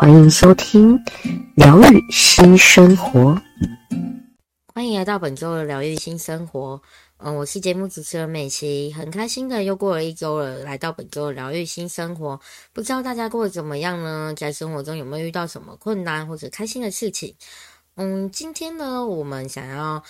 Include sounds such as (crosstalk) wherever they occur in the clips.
欢迎收听疗愈新生活，欢迎来到本周的疗愈新生活。嗯，我是节目主持人美琪，很开心的又过了一周了，来到本周的疗愈新生活。不知道大家过得怎么样呢？在生活中有没有遇到什么困难或者开心的事情？嗯，今天呢，我们想要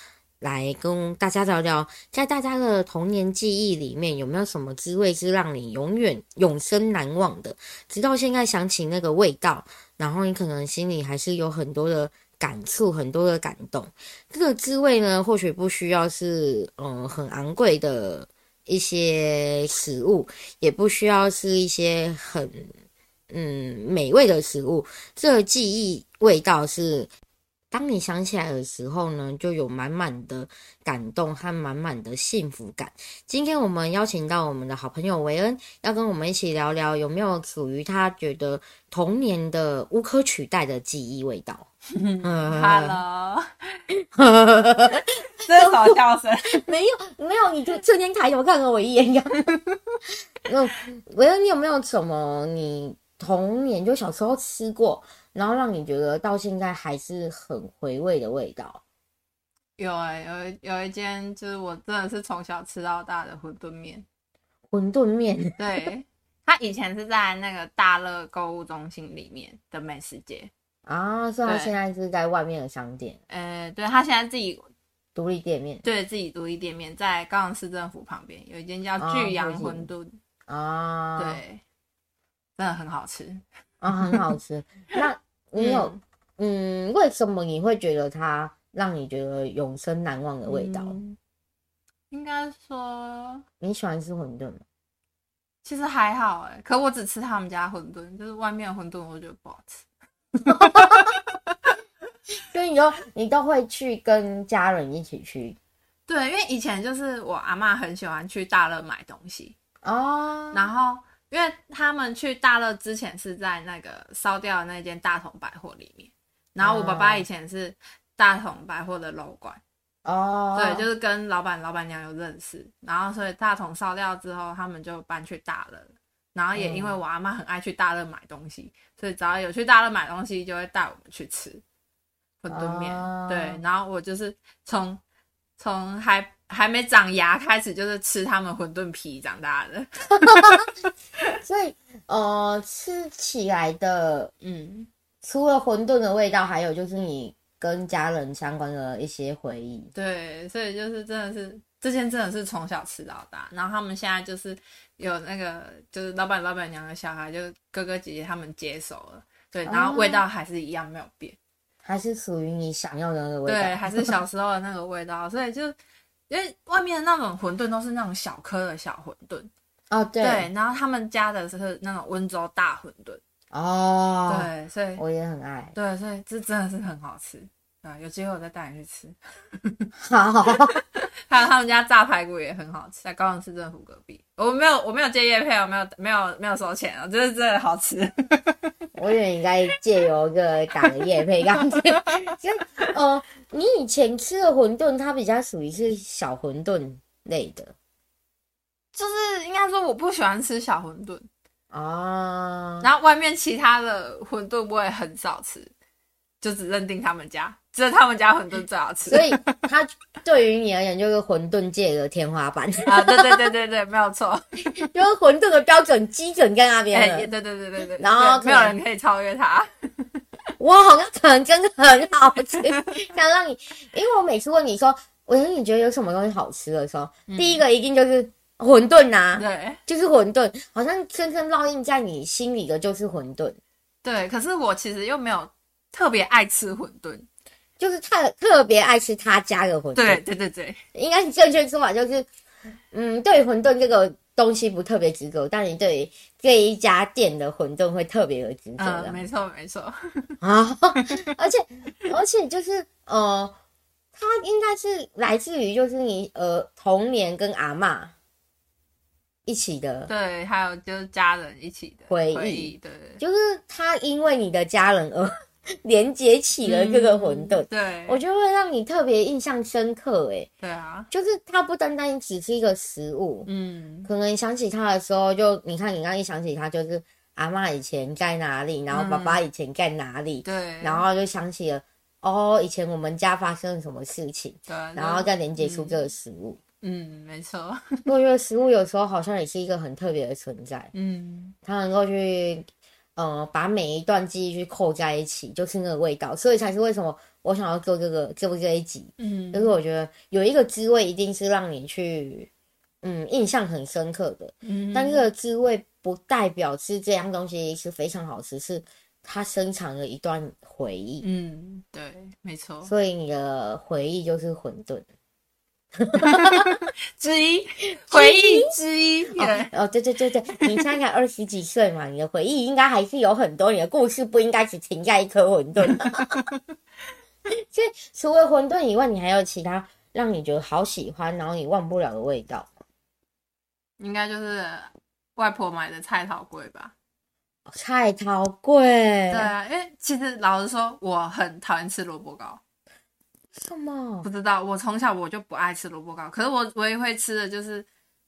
来跟大家聊聊，在大家的童年记忆里面，有没有什么滋味是让你永远永生难忘的？直到现在想起那个味道，然后你可能心里还是有很多的感触，很多的感动。这个滋味呢，或许不需要是嗯很昂贵的一些食物，也不需要是一些很嗯美味的食物。这个记忆味道是。当你想起来的时候呢，就有满满的感动和满满的幸福感。今天我们邀请到我们的好朋友维恩，要跟我们一起聊聊有没有属于他觉得童年的无可取代的记忆味道。(laughs) Hello，这是什么笑声？(laughs) 没有，没有，你就瞬间抬头看了我一眼。(laughs) 那维恩，你有没有什么你童年就小时候吃过？然后让你觉得到现在还是很回味的味道。有哎、欸，有有一间就是我真的是从小吃到大的馄饨面。馄饨面，对，他以前是在那个大乐购物中心里面的美食街啊，所以他现在是在外面的商店。呃，对，他现在自己独立店面，对自己独立店面在高雄市政府旁边有一间叫巨阳馄饨啊，对，真的很好吃啊，很好吃。那你有嗯，嗯，为什么你会觉得它让你觉得永生难忘的味道？嗯、应该说你喜欢吃馄饨吗？其实还好哎，可我只吃他们家馄饨，就是外面的馄饨我觉得不好吃。(laughs) 所以你都你都会去跟家人一起去？对，因为以前就是我阿妈很喜欢去大乐买东西哦，然后。因为他们去大乐之前是在那个烧掉的那间大同百货里面，然后我爸爸以前是大同百货的楼管。哦，对，就是跟老板老板娘有认识，然后所以大同烧掉之后，他们就搬去大乐，然后也因为我阿妈很爱去大乐买东西，所以只要有去大乐买东西，就会带我们去吃馄饨面，对，然后我就是从从还。还没长牙，开始就是吃他们馄饨皮长大的，(laughs) 所以呃，吃起来的，嗯，除了馄饨的味道，还有就是你跟家人相关的一些回忆。对，所以就是真的是这件真的是从小吃到大，然后他们现在就是有那个就是老板老板娘的小孩，就哥哥姐姐他们接手了，对，然后味道还是一样没有变，还是属于你想要的那个味道，对，还是小时候的那个味道，所以就。因为外面的那种馄饨都是那种小颗的小馄饨。哦，对，对，然后他们家的是那种温州大馄饨。哦，对，所以我也很爱，对，所以这真的是很好吃啊！有机会我再带你去吃。(laughs) 好，(laughs) 还有他们家炸排骨也很好吃，在高雄市政府隔壁。我没有，我没有借叶配，我没有，没有，没有收钱哦，就是真的好吃。我以为应该借由一个打个业配样子，(laughs) 就呃。你以前吃的馄饨，它比较属于是小馄饨类的，就是应该说我不喜欢吃小馄饨啊。然后外面其他的馄饨我也很少吃，就只认定他们家，只有他们家馄饨最好吃。所以它对于你而言就是馄饨界的天花板啊！对对对对对，没有错，(laughs) 就是馄饨的标准基准在那边。哎，对对对对对，然后没有人可以超越它。(laughs) 我，好像可能真的很好吃，想让你，因为我每次问你说，我说你觉得有什么东西好吃的时候，嗯、第一个一定就是馄饨呐，对，就是馄饨，好像深深烙印在你心里的就是馄饨。对，可是我其实又没有特别爱吃馄饨，就是特特别爱吃他家的馄饨。对对对对，应该是正确说法就是，嗯，对馄饨这个东西不特别执着，但你对于这一家店的馄饨会特别有执着的。嗯，没错没错啊，(laughs) 而且而且就是呃，它应该是来自于就是你呃童年跟阿嬷一起的，对，还有就是家人一起的回忆对，就是他因为你的家人而。(laughs) 连接起了这个馄饨，嗯，对，我觉得会让你特别印象深刻。哎，对啊，就是它不单单只是一个食物，嗯，可能想起它的时候，就你看，你刚一想起它，就是阿妈以前在哪里，然后爸爸以前在哪里，对，嗯，然后就想起了哦，以前我们家发生了什么事情，对，然后再连接出这个食物，嗯，嗯，没错，(laughs) 我觉得食物有时候好像也是一个很特别的存在，嗯，它能够去。呃，把每一段记忆去扣在一起，就是那个味道，所以才是为什么我想要做这个，这不这一集，嗯，就是我觉得有一个滋味一定是让你去，嗯，印象很深刻的，嗯，但这个滋味不代表是这样东西是非常好吃，是它深藏了一段回忆，嗯，对，没错，所以你的回忆就是馄饨。(laughs) 之一回忆之一，哦，哦，对对对对，你现在二十几岁嘛，你的回忆应该还是有很多，你的故事不应该只停在一颗馄饨。(laughs) 所以除了馄饨以外，你还有其他让你觉得好喜欢，然后你忘不了的味道？应该就是外婆买的菜桃粿吧。菜桃粿，对啊，因为其实老实说，我很讨厌吃萝卜糕。什么？不知道，我从小我就不爱吃萝卜糕。可是我唯一会吃的就是，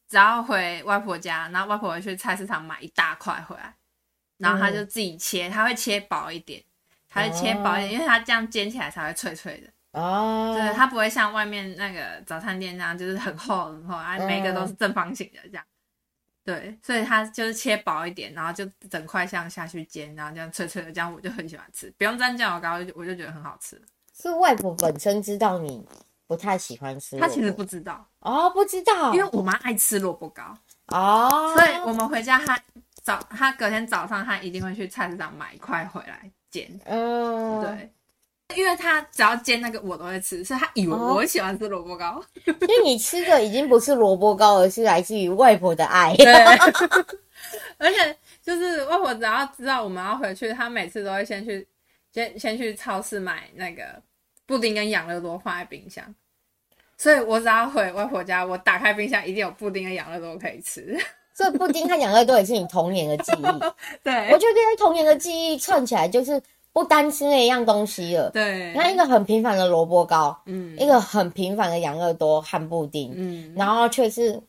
只要回外婆家，然后外婆会去菜市场买一大块回来，然后他就自己切，他会切薄一点，他会切薄一点，因为他这样煎起来才会脆脆的。哦，对，它不会像外面那个早餐店那样，就是很厚很厚，啊，每个都是正方形的这样。对，所以它就是切薄一点，然后就整块像下去煎，然后这样脆脆的，这样我就很喜欢吃，不用蘸酱油膏，我就觉得很好吃。是外婆本身知道你不太喜欢吃，她其实不知道哦，不知道，因为我妈爱吃萝卜糕哦，所以我们回家，她早她隔天早上，她一定会去菜市场买一块回来煎，嗯，对，因为她只要煎那个我都会吃，所以她以为我喜欢吃萝卜糕，因为你吃的已经不是萝卜糕，而是来自于外婆的爱，对，(laughs) 而且就是外婆只要知道我们要回去，她每次都会先去先先去超市买那个。布丁跟养乐多放在冰箱，所以我只要回外婆家，我打开冰箱一定有布丁跟养乐多可以吃。(laughs) 所以布丁和养乐多也是你童年的记忆。对，我觉得这些童年的记忆串起来，就是不单吃那一样东西了。对，你看一个很平凡的萝卜糕，嗯，一个很平凡的养乐多和布丁，嗯，然后却是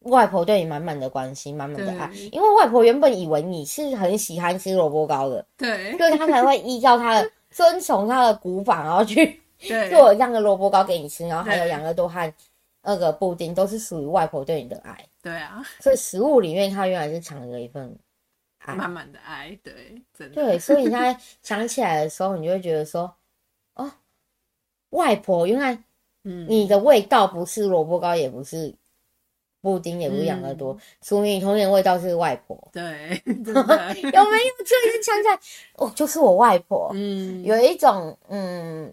外婆对你满满的关心，满满的爱。因为外婆原本以为你是很喜欢吃萝卜糕的，对，所以她才会依照她的。遵从他的古法，然后去 (laughs) 做这样的萝卜糕给你吃，然后还有两个多和那个布丁，都是属于外婆对你的爱。对啊，所以食物里面它原来是藏着一份爱，满满的爱。对，真的。对，所以你现在想起来的时候，你就会觉得说，哦，外婆原来，嗯，你的味道不是萝卜糕，也不是布丁，也不是养乐多，属于你童年味道是外婆。(laughs) 对，(laughs) 有没有？突然间想起来，哦，就是我外婆。嗯，有一种，嗯，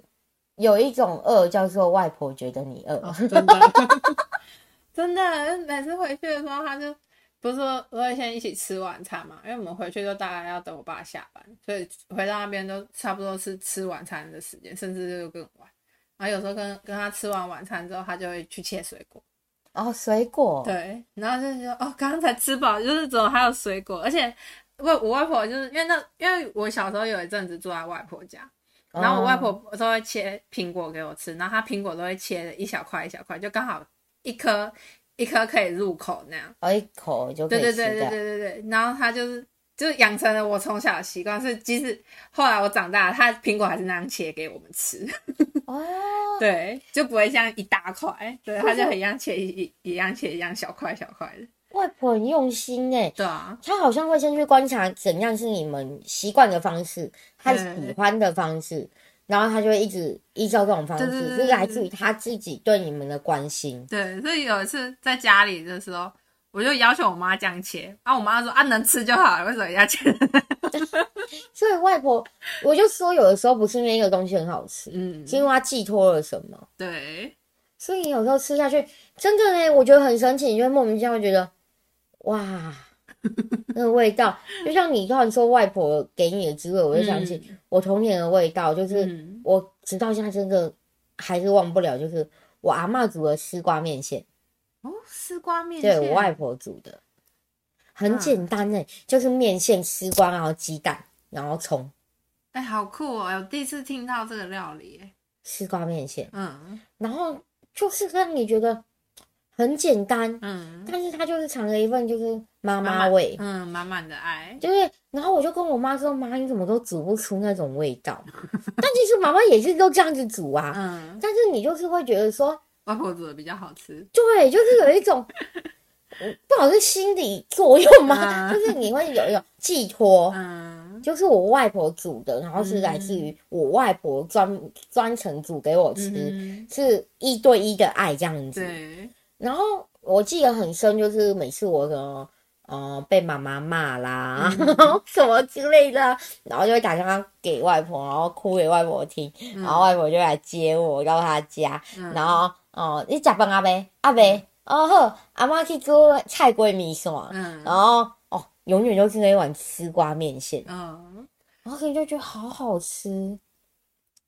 有一种饿叫做外婆觉得你饿。哦，(laughs) 真的，真的，每次回去的时候，他就不是说我会先一起吃晚餐嘛，因为我们回去就大概要等我爸下班，所以回到那边都差不多是吃晚餐的时间，甚至就更晚。然后有时候跟跟他吃完晚餐之后，他就会去切水果。哦，水果对，然后就说哦，刚刚才吃饱，就是怎么还有水果？而且我我外婆就是因为那，因为我小时候有一阵子住在外婆家，然后我外婆都会切苹果给我吃，然后她苹果都会切的一小块一小块，就刚好一颗一颗可以入口那样，哦，一口就可以吃。对对对对对对对，然后她就是。就是养成了我从小的习惯，是即使后来我长大了，他苹果还是那样切给我们吃。(laughs) 哦，对，就不会像一大块，对，他就很一样切一一样切一样小块小块的。外婆很用心哎，对啊，他好像会先去观察怎样是你们习惯的方式，他喜欢的方式，然后他就会一直依照这种方式，是来自于他自己对你们的关心。对，所以有一次在家里的时候。我就要求我妈这样切，啊，我妈说啊，能吃就好了，为什么要切？(laughs) 所以外婆，我就说有的时候不是那个东西很好吃，嗯，是因为它寄托了什么？对，所以有时候吃下去，真的呢，我觉得很神奇，你会莫名其妙觉得哇，(laughs) 那个味道，就像你刚才说外婆给你的滋味，我就想起我童年的味道，就是我直到现在真的还是忘不了，就是我阿嬷煮的丝瓜面线。哦，丝瓜面线，对，我外婆煮的，很简单哎，就是面线、丝瓜，然后鸡蛋，然后葱。哎，好酷哦！我第一次听到这个料理，丝瓜面线。嗯，然后就是让你觉得很简单，嗯，但是它就是藏了一份就是妈妈味，嗯，满满的爱。就是，然后我就跟我妈说：“妈，你怎么都煮不出那种味道？”但其实妈妈也是都这样子煮啊，嗯，但是你就是会觉得说。外婆煮的比较好吃，对，就是有一种，(laughs) 不好是心理作用吗？嗯、就是你会有一种寄托，嗯，就是我外婆煮的，然后是来自于我外婆专专程煮给我吃，嗯、是一对一的爱这样子。对，然后我记得很深，就是每次我的。哦，被妈妈骂啦，嗯、(laughs) 什么之类的，然后就会打电话给外婆，然后哭给外婆听，嗯、然后外婆就来接我到她家，嗯、然后哦，你食饭阿伯阿伯，哦好，阿妈去做菜龟米线，嗯，然后哦，永远都是那一碗丝瓜面线，嗯，然后你就觉得好好吃。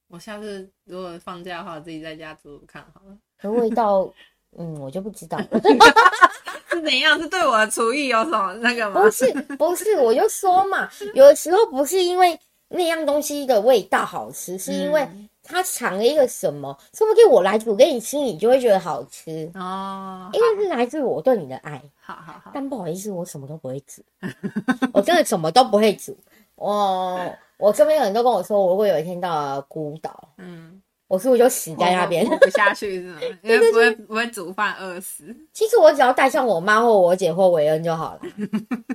我下次如果放假的话，自己在家煮煮看好了，可味道，(laughs) 嗯，我就不知道。(laughs) 是怎样？是对我的厨艺有什么那个吗？不是，不是，我就说嘛，有的时候不是因为那样东西的味道好吃，是因为它藏了一个什么，说不定我来煮给你吃，你就会觉得好吃哦。因为是来自我对你的爱。好好好。但不好意思，我什么都不会煮，(laughs) 我真的什么都不会煮。我我身边有人都跟我说，我如果有一天到了孤岛，嗯。我是不是就死在那边，活不下去是吗？(laughs) 因为不会不会煮饭饿死。其实我只要带上我妈或我姐或韦恩就好了，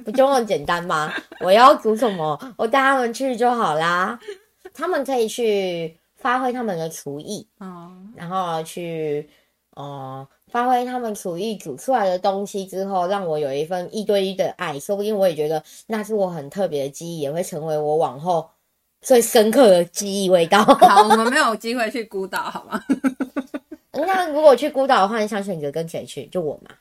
不就那么简单吗？我要煮什么，我带他们去就好啦。他们可以去发挥他们的厨艺，嗯，然后去呃发挥他们厨艺煮出来的东西之后，让我有一份一对一的爱，说不定我也觉得那是我很特别的记忆，也会成为我往后。最深刻的记忆味道。好，我们没有机会去孤岛，好吗？(laughs) 那如果去孤岛的话，你想选择跟谁去？就我嘛，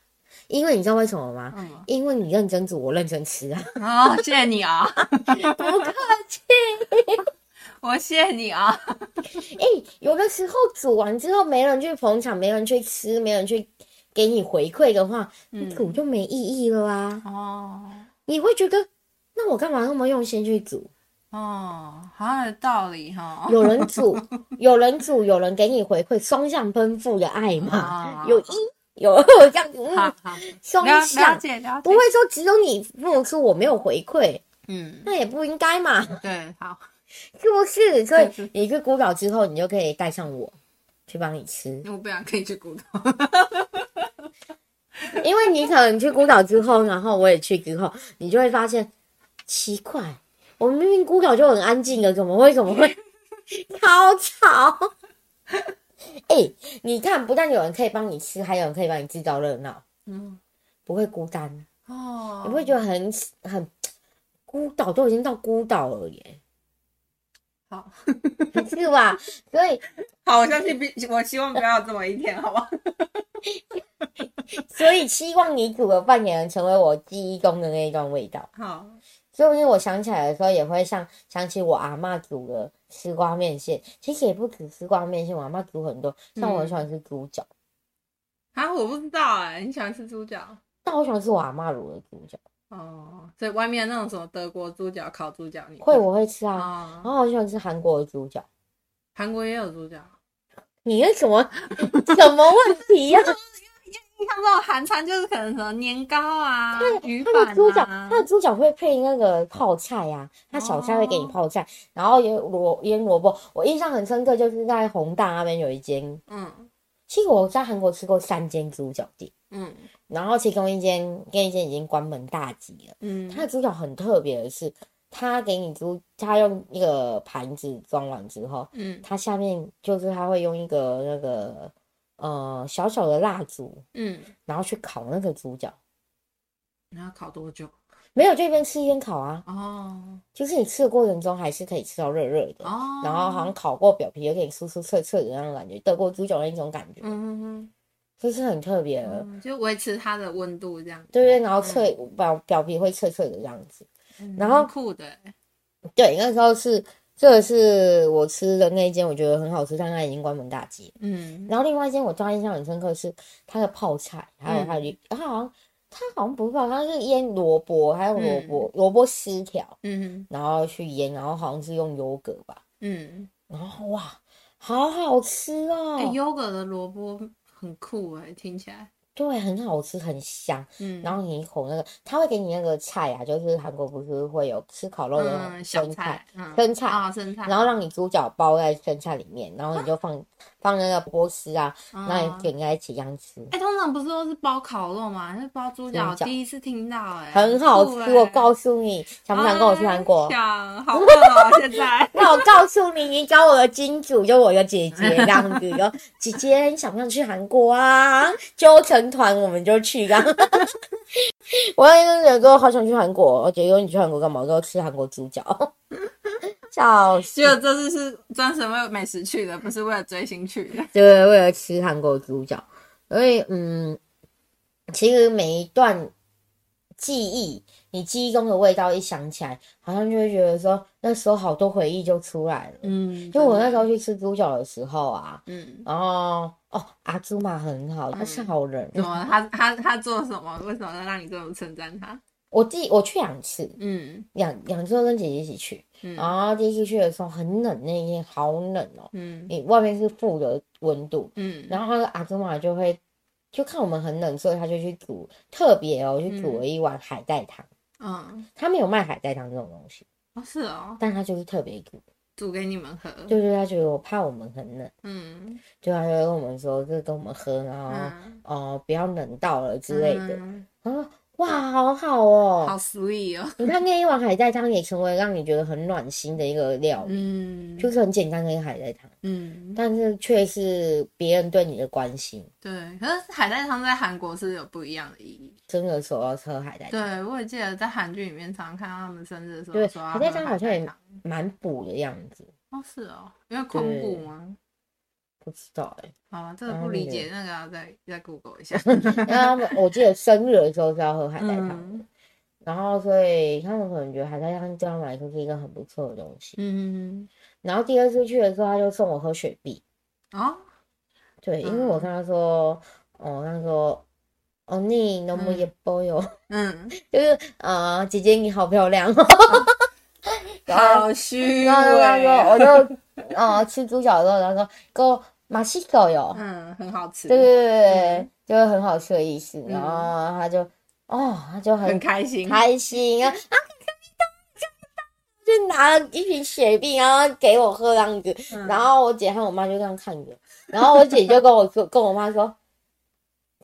因为你知道为什么吗？嗯，因为你认真煮，我认真吃啊。哦，谢谢你啊，(laughs) 不客气，(laughs) 我谢谢你啊。哎、欸，有的时候煮完之后，没人去捧场，没人去吃，没人去给你回馈的话，你煮就没意义了啊。哦，你会觉得，那我干嘛那么用心去煮？哦，好有道理哈！有人煮，(laughs) 有人煮，有人给你回馈，双向奔赴的爱嘛，有一有 (laughs) 二这样子，双向，了解了解，不会说只有你付出，我没有回馈，嗯，那也不应该嘛。对，好，是不是？所以你去孤岛之后，你就可以带上我去帮你吃。我不想可以去孤岛，因为你可能去孤岛之后，然后我也去之后，你就会发现奇怪。我们明明孤岛就很安静的，怎么会怎么会 (laughs) 超吵？哎、欸，你看，不但有人可以帮你吃，还有人可以帮你制造热闹，嗯，不会孤单哦，你不会觉得很很孤岛都已经到孤岛了耶？好，是吧？所以，(laughs) 好，我相信比我希望不要有这么一天，好吧？(laughs) 所以希望你煮的饭也能成为我记忆中的那一段味道。好。所以我想起来的时候，也会像想起我阿妈煮的丝瓜面线。其实也不止丝瓜面线，我阿妈煮很多。像我很喜欢吃猪脚。啊，我不知道哎，你喜欢吃猪脚？但我喜欢吃我阿妈卤的猪脚。哦，所以外面那种什么德国猪脚、烤猪脚，你会我会吃啊。哦、然后我喜欢吃韩国的猪脚。韩国也有猪脚？你那什么 (laughs) 什么问题呀、啊？你看这种韩餐就是可能什么年糕啊，对鱼板啊，它的猪脚，它的猪脚会配那个泡菜呀、啊，它小菜会给你泡菜，哦、然后也萝腌萝卜。我印象很深刻，就是在宏大那边有一间，嗯，其实我在韩国吃过三间猪脚店，嗯，然后其中一间跟一间已经关门大吉了，嗯，它的猪脚很特别的是，它给你猪，它用一个盘子装完之后，嗯，它下面就是它会用一个那个。呃，小小的蜡烛，嗯，然后去烤那个猪脚，你要烤多久？没有，就一边吃一边烤啊。哦，就是你吃的过程中还是可以吃到热热的哦，然后好像烤过表皮有点酥酥脆脆的那种感觉，德国猪脚的那种感觉。嗯哼哼，就是很特别的，嗯，就维持它的温度这样。对对，然后脆表、嗯、表皮会脆脆的这样子，然后酷的，对，那时候是这个是我吃的那一间，我觉得很好吃，但它已经关门大吉。嗯，然后另外一间我抓印象很深刻是它的泡菜，还有它的，它、嗯、好像它好像不是泡，它是腌萝卜，还有萝卜萝卜丝条，嗯，然后去腌，然后好像是用优格吧，嗯，然后哇，好好吃哦，哎，优格的萝卜。很酷哎、欸，听起来。对，很好吃，很香。嗯，然后你一口那个，他会给你那个菜啊，就是韩国不是会有吃烤肉的生菜，生菜啊，生菜，然后让你猪脚包在生菜里面，然后你就放、啊、放那个波斯啊，然后你点在一起这样吃。哎、欸，通常不是都是包烤肉吗？是包猪脚，第一次听到哎、欸，很好吃。欸、我告诉你，想不想跟我去韩国？想，好饿哦，现在。(laughs) 那我告诉你，你找我的金主，就我的姐姐这样子，就姐姐，你想不想去韩国啊？揪成团，我们就。(laughs) 去啊！我那个哥好想去韩国，我姐说你去韩国干嘛？我说吃韩国猪脚，笑死！就这次是专程为美食去的，不是为了追星去的。对，为了吃韩国猪脚。所以，嗯，其实每一段记忆。你记忆中的味道一想起来，好像就会觉得说那时候好多回忆就出来了。嗯，就我那时候去吃猪脚的时候啊，嗯，然后哦，阿祖玛很好，他是好人。怎么？他他他做什么？为什么要让你这么称赞他？我第我去两次，嗯，两两次都跟姐姐一起去。嗯，然后第一次去的时候很冷，那一天好冷哦。嗯，你外面是负的温度。嗯，然后那个阿祖玛就会就看我们很冷，所以他就去煮特别哦，去煮了一碗海带汤。嗯，他没有卖海带汤这种东西哦，是哦，但他就是特别煮煮给你们喝，就是，他觉得我怕我们很冷，嗯，就他就跟我们说，就跟我们喝，然后哦、嗯呃，不要冷到了之类的，嗯、然后。哇，好好哦，好 sweet 哦！你看那一碗海带汤也成为让你觉得很暖心的一个料理，嗯，就是很简单的一个海带汤，嗯，但是却是别人对你的关心。对，可是海带汤在韩国是有不一样的意义。生日的时候要喝海带汤。对，我也记得在韩剧里面常常看到他们生日的时候对，说海带汤好像也蛮补的样子。哦，是哦，因为空补吗？不知道哎、欸，啊，这个不理解，那个要再再 Google 一下。(laughs) 他们我记得生日的时候是要喝海带汤、嗯，然后所以他们可能觉得海带汤对他们来说是一个很不错的东西。嗯，然后第二次去的时候，他就送我喝雪碧。哦，对，因为我跟他说，我跟，他说，哦，你那么也不哟，嗯，(laughs) 就是呃，姐姐你好漂亮，(laughs) 好虚伪。他说，我就呃吃猪脚的时候，他说哥。马西狗哟，嗯，很好吃，对对对对、嗯，就是很好吃的意思。嗯、然后他就，哦，他就很，很开心，开心啊啊！就拿了一瓶雪碧，然后给我喝这样子。嗯、然后我姐和我妈就这样看着，然后我姐就跟我说，(laughs) 跟我妈说，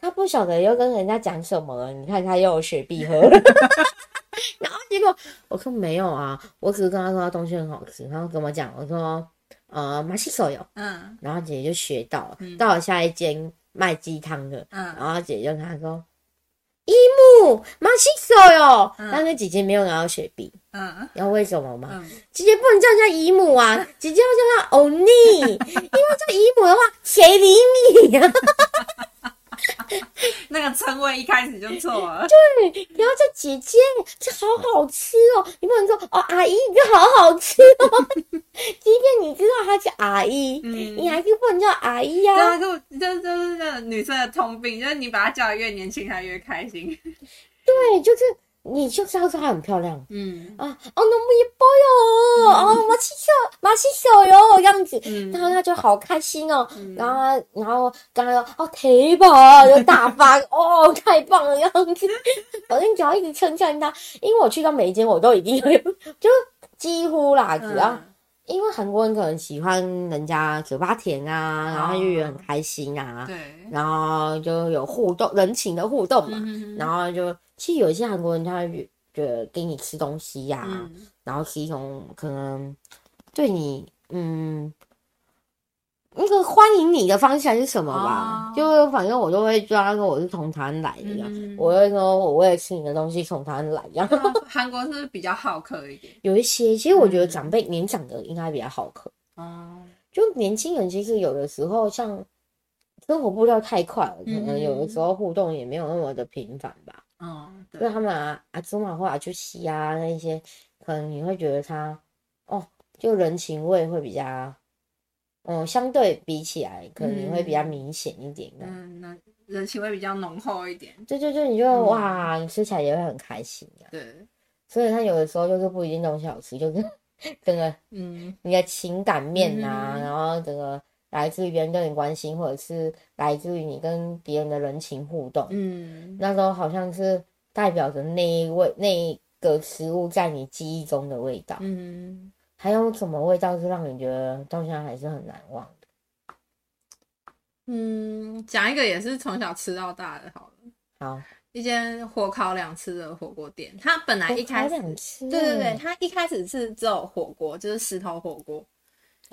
她不晓得又跟人家讲什么了。你看她又有雪碧喝，(laughs) 然后结果我说没有啊，我只是跟她说她东西很好吃，然后跟我讲，我说。呃，马西手有，嗯，然后姐姐就学到了，嗯、到了下一间卖鸡汤的，嗯，然后姐姐就跟他说，姨母马西手有，但是姐姐没有拿到雪碧，嗯，你知道为什么吗？嗯、姐姐不能叫人家姨母啊，(laughs) 姐姐要叫她欧尼，因为叫姨母的话，谁理你呀？(laughs) 那个称谓一开始就错了。对，你要叫姐姐，这好好吃哦。你不能说哦，阿姨，这好好吃哦。(laughs) 即便你知道她叫阿姨，嗯，你还是不能叫阿姨呀。这就这就是那个女生的通病，就是你把她叫得越年轻，她越开心。对，就是。你就是要说她很漂亮，嗯。啊，哦，那么一包哟，哦，马西手，马西手哟，这样子，嗯，然后他就好开心哦，嗯、然后，然后刚刚说哦，腿吧，就大发，哦，(laughs) 太棒了，这样子，反正只要一直称赞他，因为我去到每一间我都已经有，就几乎啦，只要。嗯因为韩国人可能喜欢人家嘴巴甜啊，然后就觉得很开心啊，对，然后就有互动，人情的互动嘛，嗯、然后就其实有一些韩国人他会觉得给你吃东西呀、啊嗯，然后是一种可能对你嗯。那个欢迎你的方向是什么吧？Oh. 就反正我都会抓说我是从台湾来的我会说我为了吃你的东西从台湾来一样。韩国是是比较好客一点？有一些，其实我觉得长辈、嗯、年长的应该比较好客。哦、oh.，就年轻人其实有的时候像生活步调太快了，可能有的时候互动也没有那么的频繁吧。嗯，对，他们啊阿祖玛或阿朱西啊那些，可能你会觉得他哦，就人情味会比较，嗯，相对比起来，可能你会比较明显一点的。嗯，那人情味比较浓厚一点。对对对，你就哇，你吃起来也会很开心。对，所以他有的时候就是不一定东西好吃，就是 (laughs) 整个嗯，你的情感面呐、啊，然后整个。来自于别人对你关心，或者是来自于你跟别人的人情互动，嗯，那时候好像是代表着那一味那一个食物在你记忆中的味道，嗯，还有什么味道是让你觉得到现在还是很难忘的？嗯，讲一个也是从小吃到大的，好了，好，一间火烤两次的火锅店，它本来一开始，对对对，它一开始是只有火锅，就是石头火锅。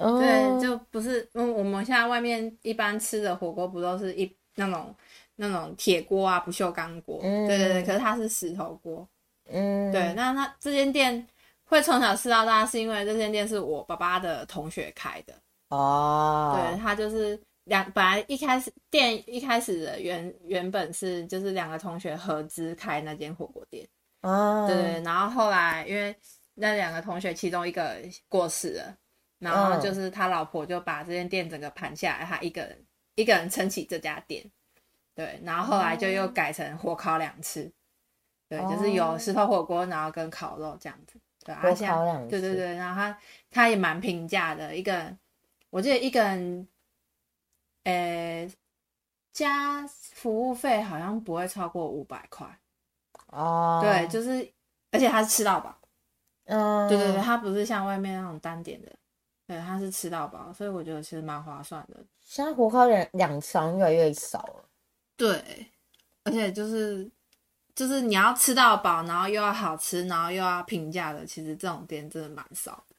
Oh. 对，就不是，嗯，我们现在外面一般吃的火锅不都是一那种那种铁锅啊，不锈钢锅，嗯，对对对，可是它是石头锅，嗯，对，那那这间店会从小吃到大，是因为这间店是我爸爸的同学开的，哦，对，他就是两，本来一开始店一开始的原原本是就是两个同学合资开那间火锅店，哦，对对，然后后来因为那两个同学其中一个过世了。然后就是他老婆就把这间店整个盘下来，他一个人一个人撑起这家店，对。然后后来就又改成火烤两次，对，就是有石头火锅，然后跟烤肉这样子，对。火烤两次，对对对。然后他他也蛮平价的，一个人，我记得一个人，诶，加服务费好像不会超过五百块。哦。对，就是，而且他是吃到饱。嗯。对对对，他不是像外面那种单点的。对，他是吃到饱，所以我觉得其实蛮划算的。现在火烤两两餐越来越少了。对，而且就是就是你要吃到饱，然后又要好吃，然后又要平价的，其实这种店真的蛮少的。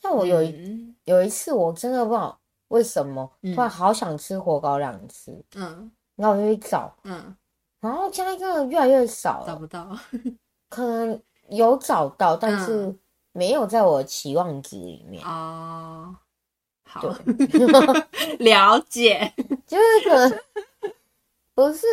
像我有一、嗯、有一次，我真的不知道为什么突然好想吃火烤两次，嗯，然后我就去找，嗯，然后现在真的越来越少了，找不到，可能有找到，但是。嗯没有在我期望值里面哦。好，(laughs) 了解，就是可能不是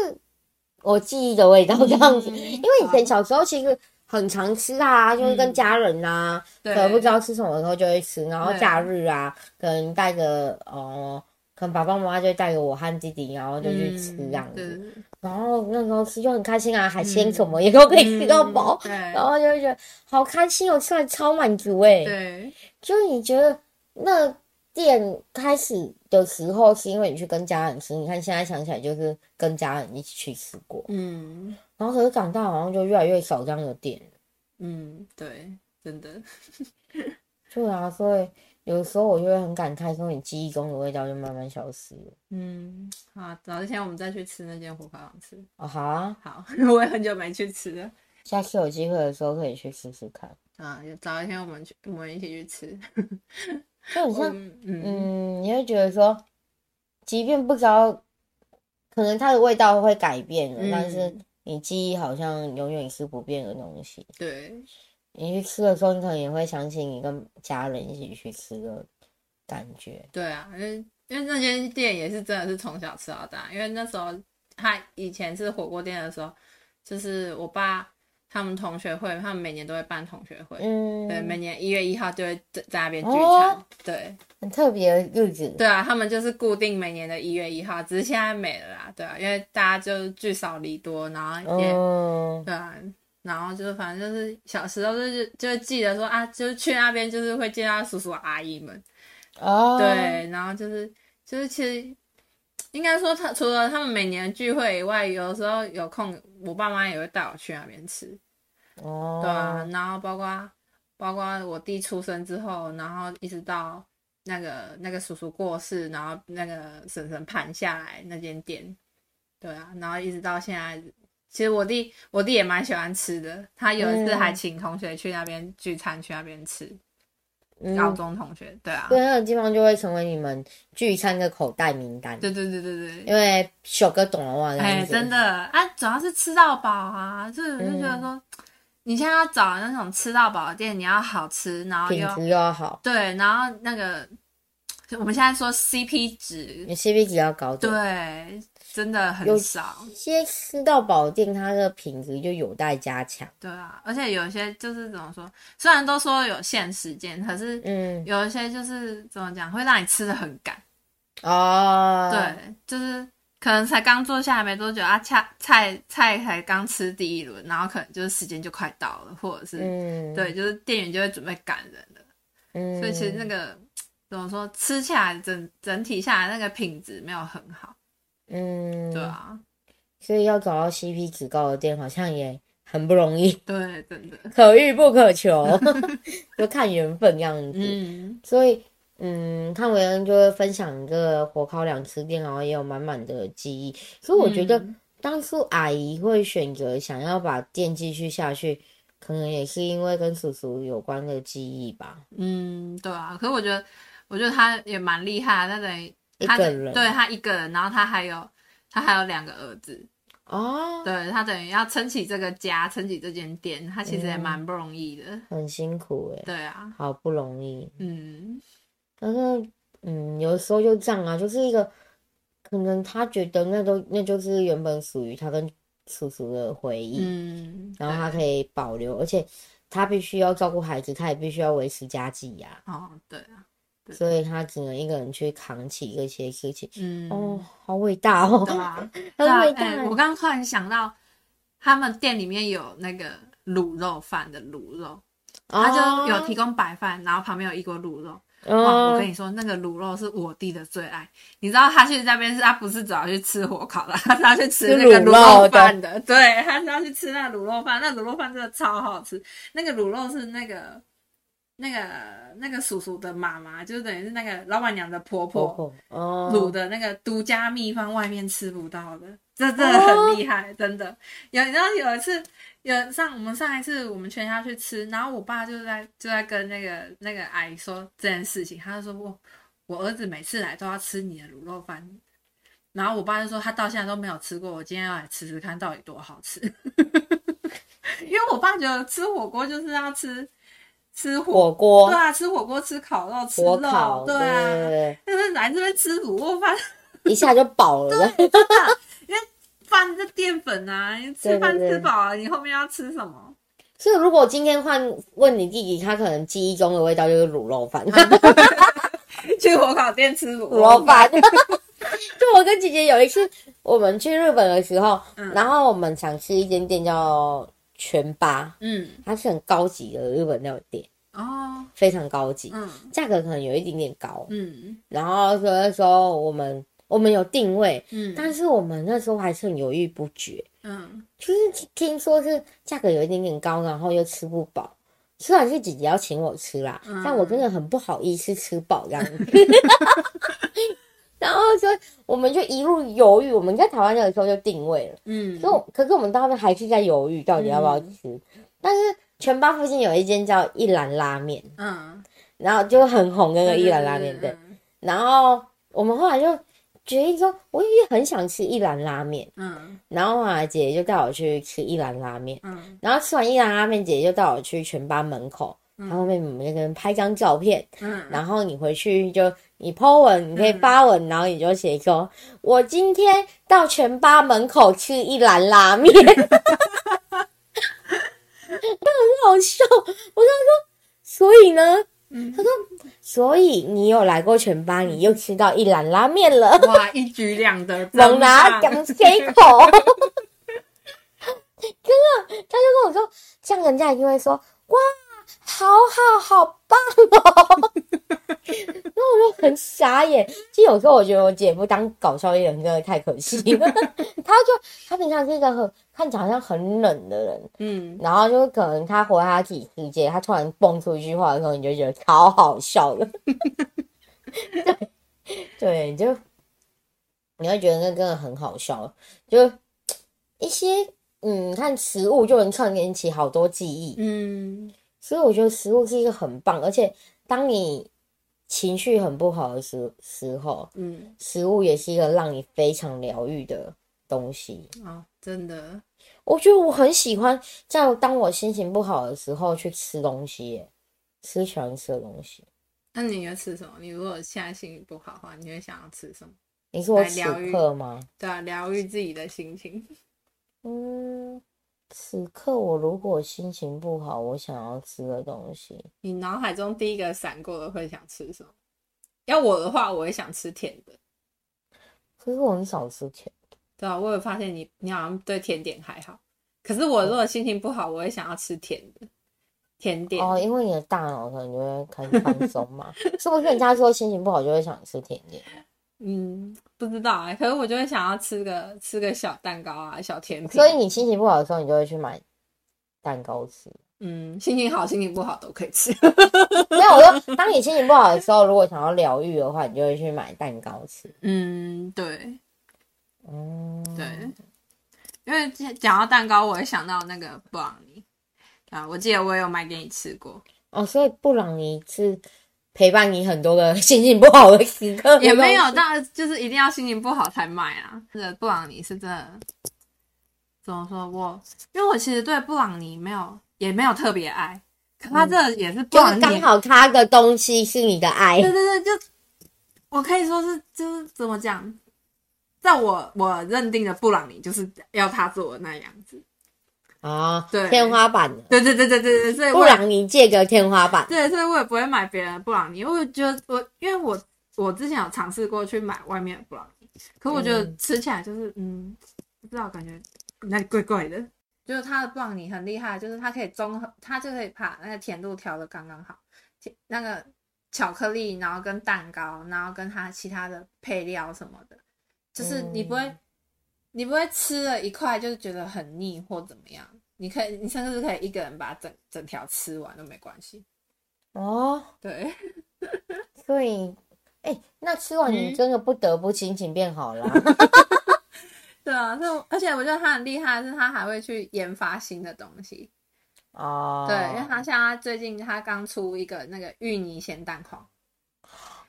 我记忆的味道这样子。嗯、因为以前小时候其实很常吃啊，就是跟家人啊，嗯、可能不知道吃什么的时候就会吃。然后假日啊，可能带着哦。可能爸爸妈妈就带着我和弟弟，然后就去吃这样子。嗯、然后那时候吃就很开心啊，海鲜什么也都可以吃到饱。嗯、然后就会觉得好开心哦，吃完超满足哎。对，就你觉得那店开始的时候是因为你去跟家人吃，你看现在想起来就是跟家人一起去吃过。嗯。然后可是长大好像就越来越少这样的店。嗯，对，真的。(laughs) 对啊，所以。有时候我就会很感慨，说你记忆中的味道就慢慢消失了。嗯，好，早之前我们再去吃那间火烤好吃。哦，好啊，好，(laughs) 我也很久没去吃了，下次有机会的时候可以去试试看。啊，早一天我们去，我们一起去吃。就很像，嗯，嗯，你会觉得说，即便不知道，可能它的味道会改变了，嗯、但是你记忆好像永远是不变的东西。对。你去吃的时候，你可能也会想起你跟家人一起去吃的感觉。对啊，因为因为那间店也是真的是从小吃到大。因为那时候他以前是火锅店的时候，就是我爸他们同学会，他们每年都会办同学会，嗯，对，每年一月一号就会在在那边聚餐，哦、对，很特别的日子。对啊，他们就是固定每年的一月一号，只是现在没了啦，对啊，因为大家就聚少离多，然后也，嗯、对啊。然后就是，反正就是小时候就是就记得说啊，就是去那边就是会见到叔叔阿姨们，哦，对，然后就是就是其实应该说他除了他们每年聚会以外，有时候有空，我爸妈也会带我去那边吃，哦，对啊，然后包括包括我弟出生之后，然后一直到那个那个叔叔过世，然后那个婶婶盘下来那间店，对啊，然后一直到现在。其实我弟我弟也蛮喜欢吃的，他有一次还请同学去那边聚餐，去那边吃。嗯、高中同学，对啊，对，那个地方就会成为你们聚餐的口袋名单。对对对对对，因为小哥懂了嘛，哎，真的啊，主要是吃到饱啊，就是就觉得说，嗯、你现在要找那种吃到饱的店，你要好吃，然后又品质又要好，对，然后那个我们现在说 CP 值，你 CP 值要高，对，真的很少。有些吃到饱店，它的品质就有待加强。对啊，而且有一些就是怎么说，虽然都说有限时间，可是嗯，有一些就是怎么讲，会让你吃的很赶。哦，对，就是可能才刚坐下来没多久啊，菜菜菜才刚吃第一轮，然后可能就是时间就快到了，或者是、嗯、对，就是店员就会准备赶人了。嗯，所以其实那个。怎么说？吃起来整整体下来那个品质没有很好，嗯，对啊，所以要找到 CP 值高的店好像也很不容易，(laughs) 对，真的 (laughs) 可遇不可求，(laughs) 就看缘分这样子。嗯，所以嗯，看维恩就会分享一个火烤两吃店，然后也有满满的记忆。所以我觉得当初阿姨会选择想要把店继续下去，可能也是因为跟叔叔有关的记忆吧。嗯，对啊，可是我觉得。我觉得他也蛮厉害，他等于他对他一个人，然后他还有他还有两个儿子哦，对他等于要撑起这个家，撑起这间店，他其实也蛮不容易的，嗯、很辛苦哎，对啊，好不容易，嗯，但是嗯，有时候就这样啊，就是一个可能他觉得那都那就是原本属于他跟叔叔的回忆，嗯，然后他可以保留，而且他必须要照顾孩子，他也必须要维持家计呀，哦，对啊。所以他只能一个人去扛起一些事情。嗯，哦，好伟大哦，对啊，很伟大。欸、我刚刚突然想到，他们店里面有那个卤肉饭的卤肉，他就有提供白饭，然后旁边有一锅卤肉。哇，我跟你说，那个卤肉是我弟的最爱。你知道他去那边是，他不是主要去吃火烤的，他是要去吃那个卤肉饭的。对，他是要去吃那个卤肉饭，那卤肉饭真的超好吃。那个卤肉是那个。那个那个叔叔的妈妈，就是等于是那个老板娘的婆婆卤的那个独家秘方，外面吃不到的，这真的很厉害，真的。有然后有一次，有上我们上一次我们全家去吃，然后我爸就在就在跟那个那个阿姨说这件事情，他就说我我儿子每次来都要吃你的卤肉饭，然后我爸就说他到现在都没有吃过，我今天要来吃吃看到底多好吃，(laughs) 因为我爸觉得吃火锅就是要吃。吃火锅，对啊，吃火锅，吃烤肉，吃肉，烤对啊。但是来这边吃卤肉饭，(laughs) 一下就饱了。对，因为饭是淀粉啊，吃饭吃饱了，你后面要吃什么？所以如果今天换问你弟弟，他可能记忆中的味道就是卤肉饭。(laughs) 去火烤店吃卤肉饭。(laughs) 就我跟姐姐有一次，我们去日本的时候，然后我们想吃一间店叫。全八，嗯，它是很高级的日本料理店哦，非常高级，嗯，价格可能有一点点高，嗯，然后所以那时候我们我们有定位，嗯，但是我们那时候还是很犹豫不决，嗯，就是听说是价格有一点点高，然后又吃不饱，虽然是姐姐要请我吃啦，嗯，但我真的很不好意思吃饱这样子。(laughs) 然后就，我们就一路犹豫。我们在台湾那个时候就定位了，嗯，可可是我们到那边还是在犹豫，到底要不要吃。嗯、但是全巴附近有一间叫一兰拉面，嗯，然后就很红那个一兰拉面，对。然后我们后来就决定说，我也很想吃一兰拉面，嗯。然后啊，姐姐就带我去吃一兰拉面，嗯。然后吃完一兰拉面，姐姐就带我去全巴门口。然后妹妹们就跟拍张照片，嗯，然后你回去就你 po 文，你可以发文，嗯、然后你就写说，我今天到全八门口吃一兰拉面，(laughs) 那很好笑。我就说，所以呢，嗯、他说，所以你有来过全八，你又吃到一兰拉面了，哇，一举两得，(laughs) 猛拿两 C 口。(laughs) 真的，他就跟我说，这样人家一定会说，哇。好好好棒哦！(laughs) 然后我就很傻眼。其实有时候我觉得我姐夫当搞笑艺人真的太可惜了。(laughs) 他就他平常是一个很看起来好像很冷的人，嗯，然后就可能他活在他自己世界，他突然蹦出一句话的时候，你就觉得超好笑的。(laughs) 对对，就你会觉得那真的很好笑，就一些嗯，看食物就能串联起好多记忆，嗯。所以我觉得食物是一个很棒，而且当你情绪很不好的时时候，嗯，食物也是一个让你非常疗愈的东西啊、哦！真的，我觉得我很喜欢在当我心情不好的时候去吃东西，吃喜欢吃的东西。那你要吃什么？你如果现在心情不好的话，你会想要吃什么？你说此刻吗？对啊，疗愈自己的心情。(laughs) 嗯，此刻我如果心情不好，我想要吃的东西，你脑海中第一个闪过的会想吃什么？要我的话，我也想吃甜的。可是我很少吃甜的。对啊，我有发现你，你好像对甜点还好。可是我如果心情不好，我也想要吃甜的甜点。哦，因为你的大脑可能就会开始放松嘛。(laughs) 是不是人家说心情不好就会想吃甜点？嗯，不知道哎、欸，可是我就会想要吃个吃个小蛋糕啊，小甜品。所以你心情不好的时候，你就会去买蛋糕吃。嗯，心情好、心情不好都可以吃。(laughs) 没有，我说，当你心情不好的时候，如果想要疗愈的话，你就会去买蛋糕吃。嗯，对，嗯，对，因为讲到蛋糕，我会想到那个布朗尼啊，我记得我也有买给你吃过。哦，所以布朗尼是。陪伴你很多个心情不好的时刻，(laughs) 也没有，到就是一定要心情不好才买啊。这个布朗尼是真的，怎么说？我因为我其实对布朗尼没有，也没有特别爱，可他这也是布朗尼，刚、嗯、好他的东西是你的爱。对对对，就我可以说是，就是怎么讲，在我我认定的布朗尼就是要他做的那样子。啊、哦，对，天花板的，对对对对对对，所以布朗尼借个天花板，对，所以我也不会买别人的布朗尼，因为我觉得我，因为我我之前有尝试过去买外面的布朗尼，可我觉得吃起来就是，嗯，不知道感觉那里怪怪的。就是它的布朗尼很厉害，就是它可以综合，它就可以把那个甜度调的刚刚好，那个巧克力，然后跟蛋糕，然后跟它其他的配料什么的，就是你不会。嗯你不会吃了一块就是觉得很腻或怎么样？你可以，你甚至可以一个人把整整条吃完都没关系。哦，对，(laughs) 所以，哎、欸，那吃完你真的不得不心情变好了。(laughs) 对啊，那而且我觉得他很厉害的是，他还会去研发新的东西。哦，对，因为他像他最近他刚出一个那个芋泥咸蛋黄。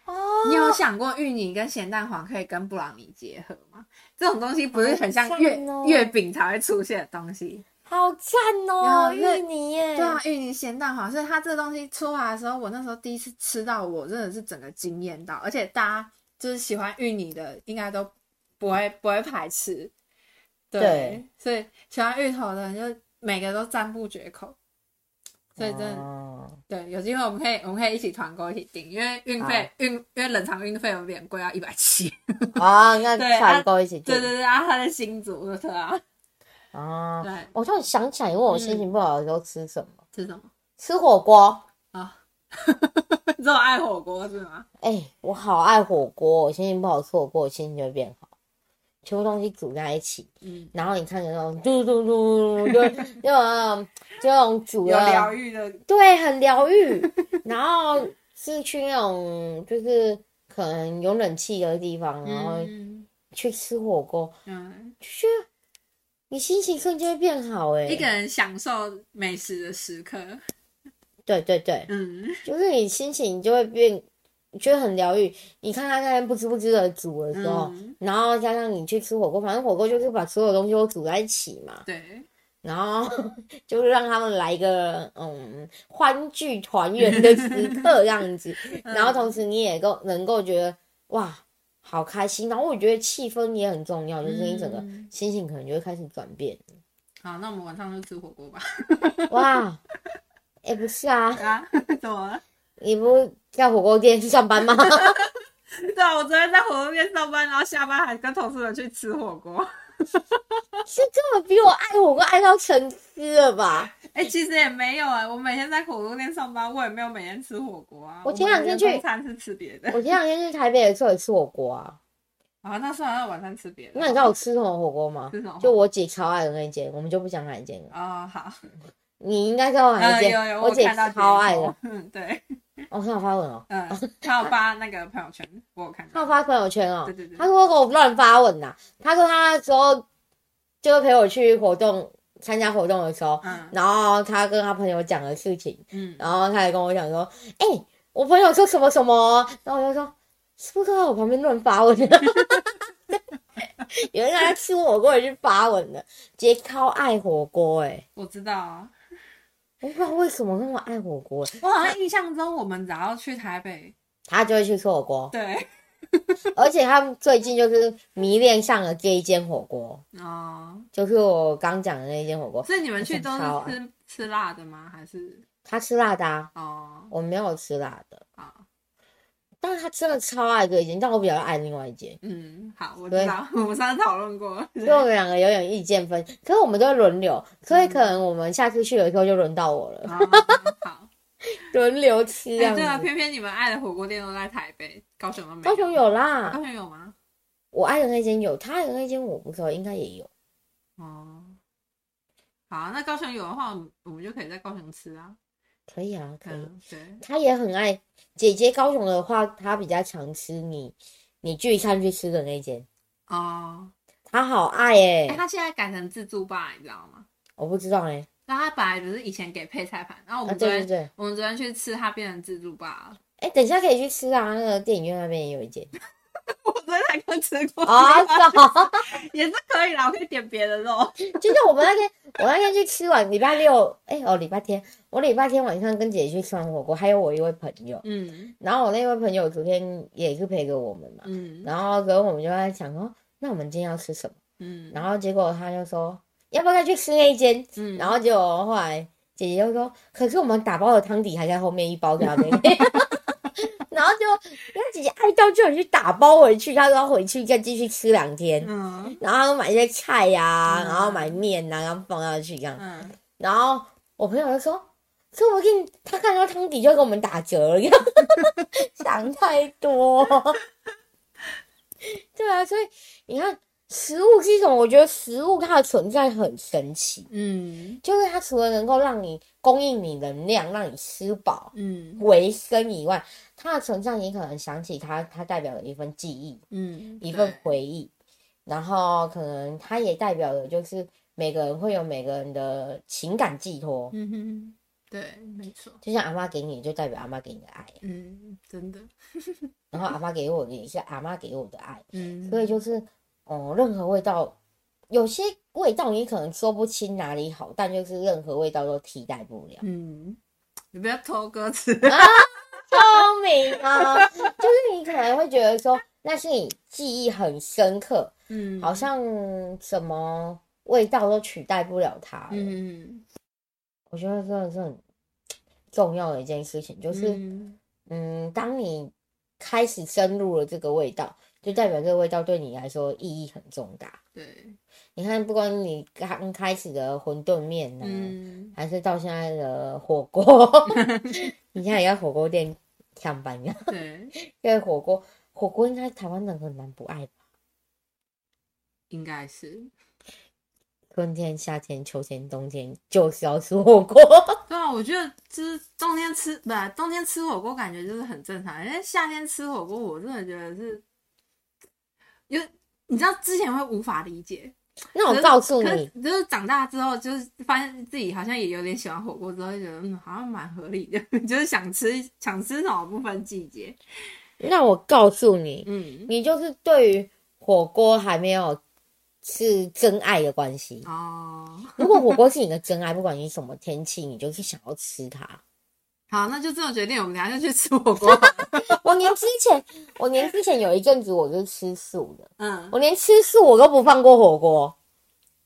哦，你有想过芋泥跟咸蛋黄可以跟布朗尼结合吗？这种东西不是很像月月饼才会出现的东西，好赞哦！芋泥耶，对啊，芋泥咸蛋黄，所以它这个东西出来的时候，我那时候第一次吃到，我真的是整个惊艳到，而且大家就是喜欢芋泥的，应该都不会不会排斥，对，对所以喜欢芋头的人就每个都赞不绝口。所以真的，哦、对，有机会我们可以我们可以一起团购一起订，因为运费运因为冷藏运费有点贵，要一百七。啊，(laughs) 那团购一起订。对对对，啊，他的新竹，(laughs) 对啊。啊，对，我突然想起来，因为我心情不好的时候吃什么？嗯、吃什么？吃火锅啊！(laughs) 你这么爱火锅是吗？哎、欸，我好爱火锅，我心情不好吃火锅，我心情就会变好。全部东西煮在一起，嗯，然后你看着那种嘟嘟嘟，就 (laughs) 就那种就那种煮的，有疗愈的，对，很疗愈。(laughs) 然后是去那种就是可能有冷气的地方，然后去吃火锅，嗯，就是你心情瞬间会变好，哎，一个人享受美食的时刻，对对对，嗯，就是你心情就会变。你觉得很疗愈。你看他在不知不知的煮的时候，嗯、然后加上你去吃火锅，反正火锅就是把所有东西都煮在一起嘛。对。然后就是让他们来一个嗯欢聚团圆的时刻这样子，(laughs) 嗯、然后同时你也够能够觉得哇好开心。然后我觉得气氛也很重要，就是你整个心情可能就会开始转变。好，那我们晚上就吃火锅吧。哇，(laughs) 哎、欸、不是啊，啊，(laughs) 怎么了？你不在火锅店去上班吗？(laughs) 对啊，我昨天在火锅店上班，然后下班还跟同事们去吃火锅。(laughs) 是根本比我爱火锅爱到成痴了吧？哎、欸，其实也没有啊、欸，我每天在火锅店上班，我也没有每天吃火锅啊。我前两天去餐是吃别的。我前两天去台北的时候也吃火锅啊。(laughs) 啊，那算了，那晚上吃别的。那你知道我吃什么火锅吗？吃什么？就我姐超爱的那间，我们就不讲哪一间了。哦，好。你应该知道哪一间？嗯、有有我姐超爱的。嗯，对。哦，他有发文哦，嗯，他有发那个朋友圈，我有看到。他有发朋友圈哦，对对对。他说我乱发文呐，他说他那时候就陪我去活动，参加活动的时候，嗯，然后他跟他朋友讲的事情，嗯，然后他也跟我讲说，哎、欸，我朋友说什么什么，然后我就说，是不是在我旁边乱发文？有人在吃火锅也去发文了，姐超爱火锅哎，我知道啊。我不知道为什么那么爱火锅。我好像印象中，我们只要去台北，他就会去吃火锅。对，而且他们最近就是迷恋上了这一间火锅。哦，就是我刚讲的那一间火锅。所以你们去都是吃吃辣的吗？还是他吃辣的啊？哦，我没有吃辣的。啊。但是他真的超爱这一间，但我比较爱另外一间。嗯，好，我知道，(laughs) 我们上次讨论过，所以我们两个有点意见分，可是我们都会轮流，所以可能我们下次去的时候就轮到我了。嗯、好，(laughs) 轮流吃。对啊，偏偏你们爱的火锅店都在台北，高雄都没有。高雄有啦，高雄有吗？我爱的那间有，他爱的那间我不知道，应该也有。哦，好，那高雄有的话，我们就可以在高雄吃啊。可以啊，可以。嗯、对，他也很爱姐姐。高雄的话，他比较常吃你你聚餐去吃的那间哦。他好爱哎、欸！他现在改成自助吧，你知道吗？我不知道哎。那他本来不是以前给配菜盘，然后我们昨天、啊、对对对，我们昨天去吃，他变成自助吧了。哎、欸，等一下可以去吃啊，那个电影院那边也有一间。(laughs) 我昨天才刚吃过。啊，(laughs) 也是可以啦，我可以点别的肉。(laughs) 就是我们那天，我那天去吃完，礼拜六，哎、欸，哦，礼拜天，我礼拜天晚上跟姐姐去吃完火锅，还有我一位朋友，嗯，然后我那位朋友昨天也是陪着我们嘛，嗯，然后跟我们就在想说，那我们今天要吃什么？嗯，然后结果他就说，要不要再去吃那一间？嗯，然后结果后来姐姐就说，可是我们打包的汤底还在后面一包给他那为姐姐爱到就去打包回去，他说要回去再继续吃两天。嗯，然后买一些菜呀、啊嗯，然后买面呐、啊，然后放下去这样。嗯，然后我朋友就说，说不定他看到汤底就给我们打折了。(laughs) 想太多。(laughs) 对啊，所以你看。食物是一种，我觉得食物它的存在很神奇，嗯，就是它除了能够让你供应你能量，让你吃饱，嗯，维生以外，它的存在你可能想起它，它代表了一份记忆，嗯，一份回忆，然后可能它也代表了就是每个人会有每个人的情感寄托，嗯哼，对，没错，就像阿妈给你，就代表阿妈给你的爱，嗯，真的，然后阿妈给我的也是阿妈给我的爱，嗯，所以就是。哦，任何味道，有些味道你可能说不清哪里好，但就是任何味道都替代不了。嗯，你不要偷歌词啊，(laughs) 聪明啊！(laughs) 就是你可能会觉得说，那是你记忆很深刻，嗯，好像什么味道都取代不了它。嗯，我觉得真的是很重要的一件事情，就是嗯，嗯，当你开始深入了这个味道。就代表这个味道对你来说意义很重大。对，你看，不管你刚开始的馄饨面呢，嗯，还是到现在的火锅，(laughs) 你现在也在火锅店上班呀？对，(laughs) 因为火锅，火锅应该台湾人很难不爱吧？应该是，春天、夏天、秋天、冬天就是要吃火锅。(laughs) 对啊，我觉得就是冬天吃，不，冬天吃火锅感觉就是很正常，因为夏天吃火锅，我真的觉得是。因为你知道之前会无法理解，那我告诉你，就是长大之后，就是发现自己好像也有点喜欢火锅，之后就觉得嗯，好像蛮合理的，(laughs) 就是想吃想吃什么不分季节。那我告诉你，嗯，你就是对于火锅还没有是真爱的关系哦。(laughs) 如果火锅是你的真爱，不管你什么天气，你就是想要吃它。好，那就这么决定，我们等下就去吃火锅。(laughs) 我年之前，我年之前有一阵子我就吃素的，嗯，我连吃素我都不放过火锅，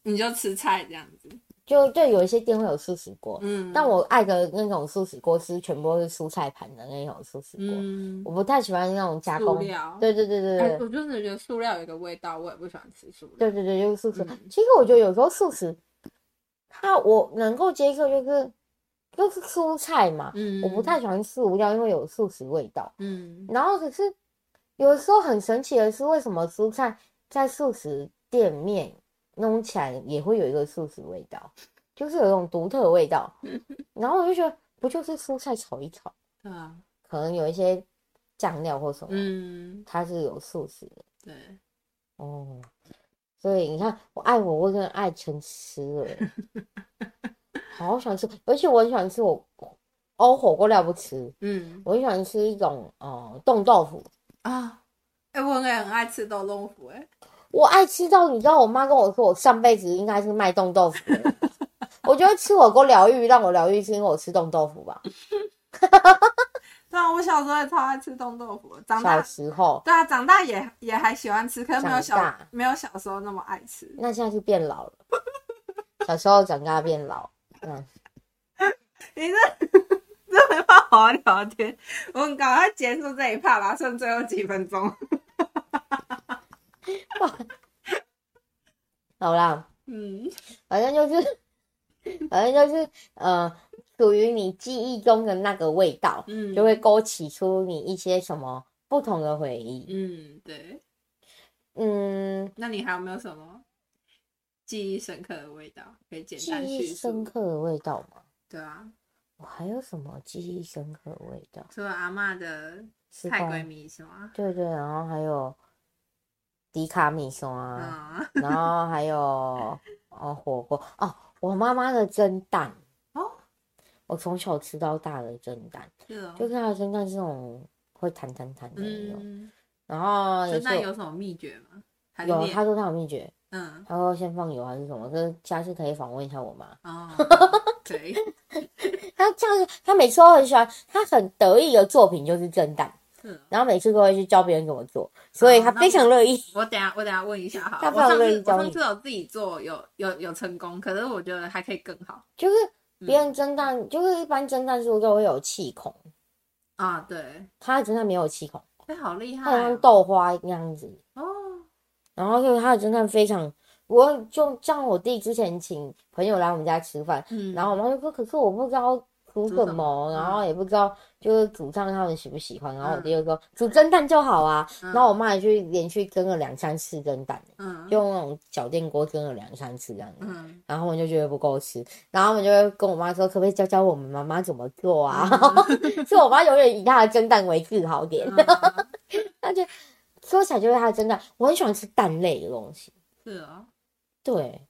你就吃菜这样子。就对，有一些店会有素食锅，嗯，但我爱的那种素食锅是全部都是蔬菜盘的那种素食锅，嗯，我不太喜欢那种加工。对对对对对，欸、我真的觉得塑料有一个味道，我也不喜欢吃素料。对对对，就是素食。嗯、其实我觉得有时候素食，它我能够接受就是。就是蔬菜嘛，嗯，我不太喜欢素料，因为有素食味道，嗯，然后可是有的时候很神奇的是，为什么蔬菜在素食店面弄起来也会有一个素食味道，就是有一种独特的味道，(laughs) 然后我就觉得不就是蔬菜炒一炒，对啊，可能有一些酱料或什么，嗯，它是有素食的，对，哦，所以你看我爱我，我真的爱成吃了。(laughs) 好喜欢吃，而且我很喜欢吃我哦火锅料不吃，嗯，我很喜欢吃一种呃冻豆腐啊，哎、欸，我也很爱吃冻豆腐，哎，我爱吃到你知道，我妈跟我说，我上辈子应该是卖冻豆腐的，(laughs) 我觉得吃火锅疗愈，让我疗愈是因为我吃冻豆腐吧。(laughs) 对啊，我小时候也超爱吃冻豆腐。长大小时候，对啊，长大也也还喜欢吃，可是没有小没有小时候那么爱吃。那现在是变老了。小时候长大变老，嗯，(laughs) 你这这没办法好好聊天，我们赶快结束这一趴吧，剩最后几分钟。(laughs) 好啦，嗯，反正就是，反正就是，呃，属于你记忆中的那个味道，嗯。就会勾起出你一些什么不同的回忆。嗯，对。嗯，那你还有没有什么记忆深刻的味道可以简单叙忆深？刻的味道吗？对啊，我还有什么记忆深刻的味道？除了阿嬷的是吧菜龟米是吗？对对，然后还有迪卡米松啊，嗯，然后还有 (laughs) 哦火锅哦，我妈妈的蒸蛋哦，我从小吃到大的蒸蛋，是哦，就是它的蒸蛋是那种会弹弹弹的那种，嗯，然后也蒸是蛋有什么秘诀吗？有，练他说他有秘诀，嗯，他说先放油还是什么，就是下次可以访问一下我妈。哦，(laughs) 对，(laughs) 他这样子，他每次都很喜欢，他很得意的作品就是蒸蛋。然后每次都会去教别人怎么做，所以他非常乐意。我等下我等下问一下哈，他非常我上乐意教你次我上次有自己做，有有有成功，可是我觉得还可以更好就是别人蒸蛋，就是一般蒸蛋是不是都会有气孔？啊。对，他的蒸蛋没有气孔，哎，好厉它好像害哦豆花那样子。哦，然后就是他的蒸蛋非常，我就像我弟之前请朋友来我们家吃饭，嗯，然后我妈就说，可是我不知道煮什么，然后也不知道就是煮上他们喜不喜欢，然后我嗯弟就说煮蒸蛋就好啊，嗯。然后我妈也去连续蒸了两三次蒸蛋，嗯，用那种小电锅蒸了两三次这样子，嗯，然后我就觉得不够吃，然后我们就会跟我妈说，可不可以教教我们妈妈怎么做啊？嗯？(laughs) 所以我妈永远以她的蒸蛋为自豪点，嗯。她 (laughs) 就说起来就是它的蒸蛋，我很喜欢吃蛋类的东西，是哦。对，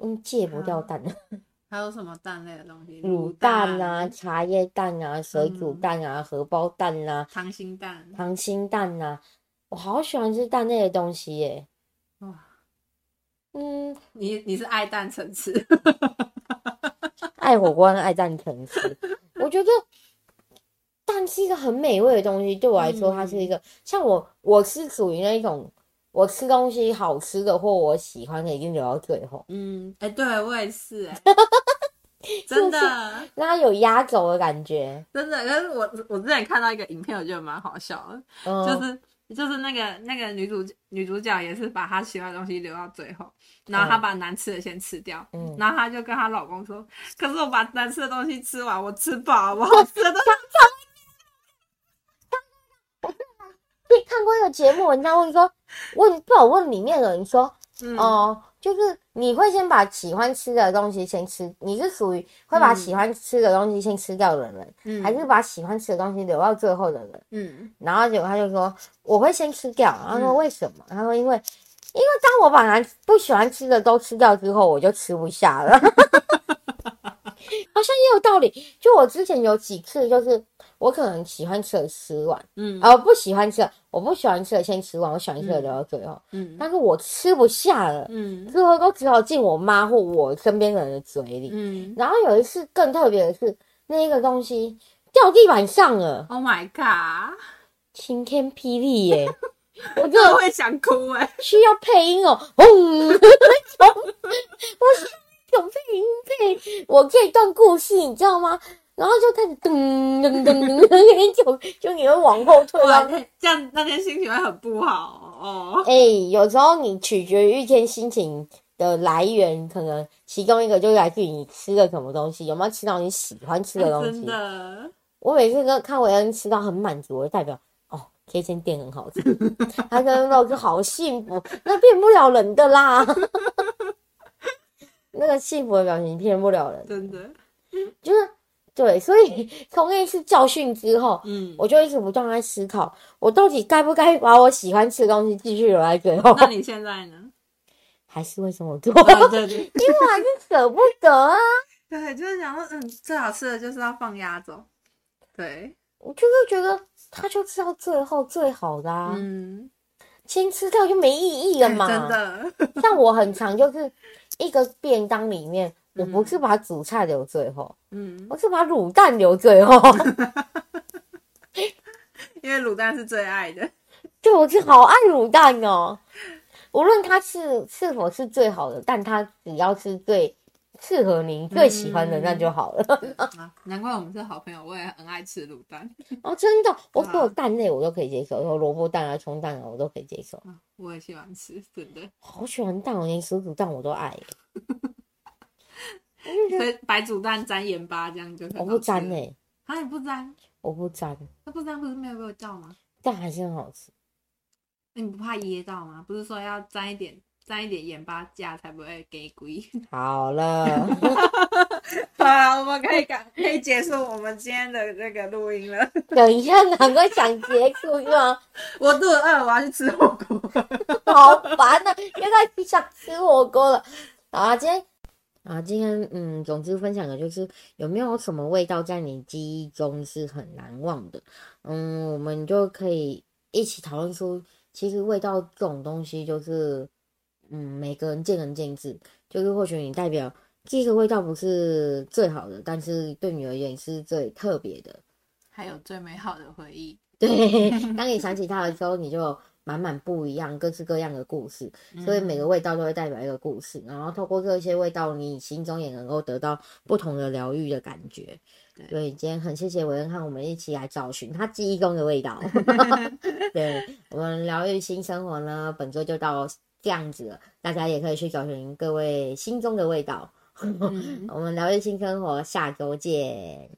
嗯，戒不掉蛋。(laughs) 还有什么蛋类的东西？卤蛋啊、茶叶蛋啊、水煮蛋啊、荷包蛋啊、溏心蛋。溏心蛋啊，我好喜欢吃蛋类的东西耶。哇，嗯，你你是爱蛋成痴？爱火锅、爱蛋成痴。我觉得蛋是一个很美味的东西，对我来说，它是一个、像我，我是属于那一种，我吃东西好吃的或我喜欢的，一定留到最后，嗯，哎、对我也是、哎，(laughs) 真的让它有压轴的感觉。真的。可是我我之前看到一个影片，我觉得蛮好笑的，嗯，就是就是那个那个女主女主角也是把她喜欢的东西留到最后，然后她把难吃的先吃掉，嗯然后她就跟她老公说：“可是我把难吃的东西吃完，我吃饱，我好吃的东西。(laughs) 你看过一个节目，人家问说，问不好问里面的人说，嗯”哦、就是你会先把喜欢吃的东西先吃，你是属于会把喜欢吃的东西先吃掉的人，嗯还是把喜欢吃的东西留到最后的人？嗯然后结果他就说我会先吃掉，他说为什么？他说因为因为当我把难不喜欢吃的都吃掉之后，我就吃不下了。(laughs) 好像也有道理。就我之前有几次，就是我可能喜欢吃的吃完，嗯而、不喜欢吃的，我不喜欢吃的先吃完，我喜欢吃的留到最后。嗯但是我吃不下了，嗯最后都只好进我妈或我身边人的嘴里。嗯然后有一次更特别的是，那一个东西掉地板上了，，Oh my god！晴天霹雳耶！(laughs) 我真真的的会想哭哎、需要配音哦，嗡，那种，我有配音配我这段故事，你知道吗？然后就开始噔噔噔噔噔，就就你会往后退哇，到。这样那天心情会很不好哦。哎、有时候你取决于一天心情的来源，可能其中一个就是来自于你吃了什么东西，有没有吃到你喜欢吃的东西。真的，我每次跟看韦恩吃到很满足，我就代表哦，这间店很好吃，他跟肉就好幸福，那变不了人的啦。那个幸福的表情骗不了人，真的，就是对，所以 (laughs) 从那一次教训之后，嗯，我就一直不断在思考，我到底该不该把我喜欢吃的东西继续留在最后，那你现在呢？(laughs) 还是会这么做，哦对对 (laughs) 因为我还是舍不得啊。对，就是想说，嗯，最好吃的就是要放压走。对，我就是觉得它就吃到最后最好的啊，嗯，先吃掉就没意义了嘛。(laughs) 真的，(laughs) 像我很常就是一个便当里面，我不是把主菜留最后，嗯，我是把卤蛋留最后，(laughs) 因为卤蛋是最爱的。对，我是好爱卤蛋哦，无论它是是否是最好的，但它只要是最适合您、最喜欢的，那就好了。(laughs) 啊，难怪我们是好朋友，我也很爱吃卤蛋。(laughs) 哦，真的，我所有蛋类我都可以接受，有萝卜蛋啊、葱蛋啊，我都可以接受。啊，我也喜欢吃，真的。好喜欢蛋，我连水煮蛋我都爱。(laughs) 所以白煮蛋沾盐巴这样就很好吃。我不沾呢、欸，啊，你不沾？我不沾，那不沾不是没有味道吗？但还是很好吃。那你不怕噎到吗？不是说要沾一点沾一点盐巴酱才不会给鬼？好了，(laughs) 好了，我们可以赶可以结束我们今天的这个录音了。等一下，难怪想结束是吗？我肚子饿，我要去吃火锅。(laughs) 好烦啊！现在想吃火锅了。好啊，今天。啊，今天嗯，总之分享的就是有没有什么味道在你记忆中是很难忘的？嗯，我们就可以一起讨论出，其实味道这种东西就是，嗯，每个人见仁见智。就是或许你代表这个味道不是最好的，但是对你而言是最特别的，还有最美好的回忆。对，(laughs) 当你想起它的时候，你就。满满不一样，各式各样的故事，所以每个味道都会代表一个故事。嗯、然后透过这些味道，你心中也能够得到不同的疗愈的感觉。对，所以今天很谢谢韦恩和我们一起来找寻他记忆中的味道。(laughs) 对，我们疗愈新生活呢，本周就到这样子了。大家也可以去找寻各位心中的味道。嗯、(laughs) 我们聊日新生活，下周见。